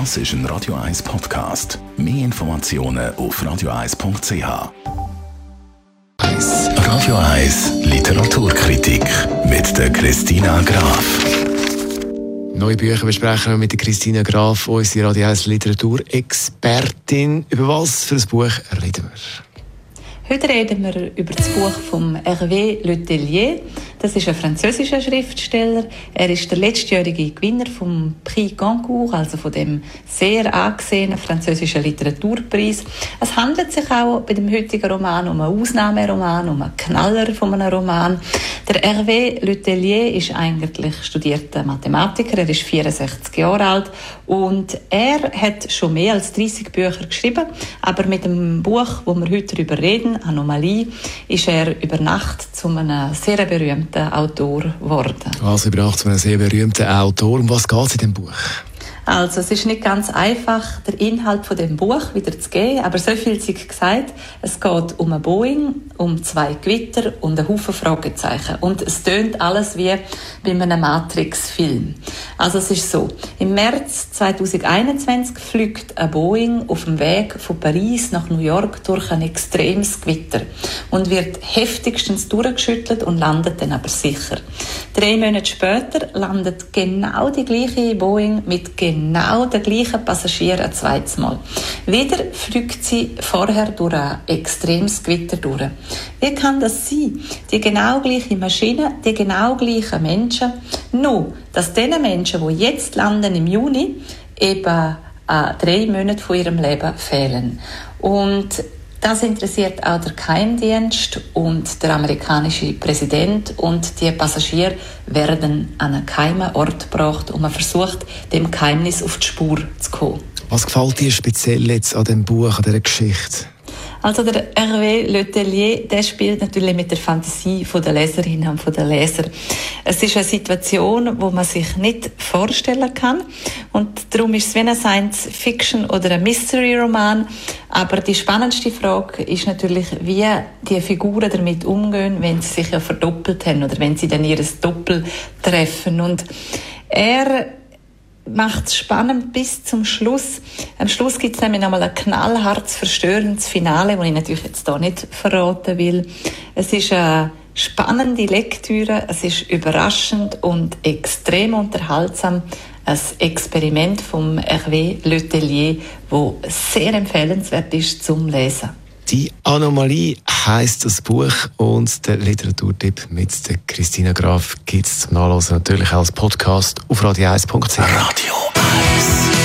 Das ist ein Radio 1 Podcast. Mehr Informationen auf radio1.ch. Radio 1 Literaturkritik mit der Christina Graf. Neue Bücher besprechen wir mit der Christina Graf, unsere Radio 1 Literaturexpertin. Über was für ein Buch reden wir? Heute reden wir über das Buch von Hervé Letellier. Das ist ein französischer Schriftsteller. Er ist der letztjährige Gewinner vom Prix Goncourt, also von dem sehr angesehenen französischen Literaturpreis. Es handelt sich auch bei dem heutigen Roman um einen Ausnahmeroman, um einen Knaller von einem Roman. Der Hervé Letellier ist eigentlich studierter Mathematiker. Er ist 64 Jahre alt und er hat schon mehr als 30 Bücher geschrieben. Aber mit dem Buch, wo wir heute darüber reden, Anomalie, ist er über Nacht zu einem sehr berühmten Autor geworden. Also über Nacht zu einem sehr berühmten Autor. Um was geht es in dem Buch? Also es ist nicht ganz einfach, der Inhalt von dem Buch wieder zu geben, aber so viel sei gesagt. Es geht um ein Boeing, um zwei Gewitter und einen Haufen Fragezeichen. Und es tönt alles wie bei einem Matrix-Film. Also es ist so, im März 2021 fliegt ein Boeing auf dem Weg von Paris nach New York durch ein extremes Gewitter und wird heftigstens durchgeschüttelt und landet dann aber sicher. Drei Monate später landet genau die gleiche Boeing mit genau den gleichen Passagieren ein zweites Mal. Wieder fliegt sie vorher durch ein extremes Gewitter durch. Wie kann das sein? Die genau gleiche Maschine, die genau gleichen Menschen, nur dass diese Menschen, die jetzt landen im Juni, eben äh, drei Monate von ihrem Leben fehlen. Und das interessiert auch der Geheimdienst und der amerikanische Präsident und die Passagiere werden an einen geheimen Ort gebracht und man versucht, dem Geheimnis auf die Spur zu kommen. Was gefällt dir speziell jetzt an dem Buch, an dieser Geschichte? Also der Hervé Letellier, der spielt natürlich mit der Fantasie der Leserin und der Leser. Es ist eine Situation, wo man sich nicht vorstellen kann und darum ist es wie ein Science-Fiction oder ein Mystery-Roman. Aber die spannendste Frage ist natürlich, wie die Figuren damit umgehen, wenn sie sich ja verdoppelt haben oder wenn sie dann ihres Doppel treffen. Und er macht es spannend bis zum Schluss. Am Schluss gibt es nämlich nochmal ein knallhartes, verstörendes Finale, das ich natürlich jetzt hier nicht verraten will. Es ist eine spannende Lektüre, es ist überraschend und extrem unterhaltsam. Ein Experiment vom Hervé Letellier, das sehr empfehlenswert ist zum Lesen. Die Anomalie heißt das Buch und der Literaturtipp mit der Christina Graf gibt es zum Nachlesen natürlich als Podcast auf radio1.ch. Radio 1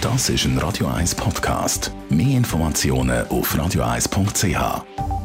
Das ist ein Radio 1 Podcast. Mehr Informationen auf radio1.ch.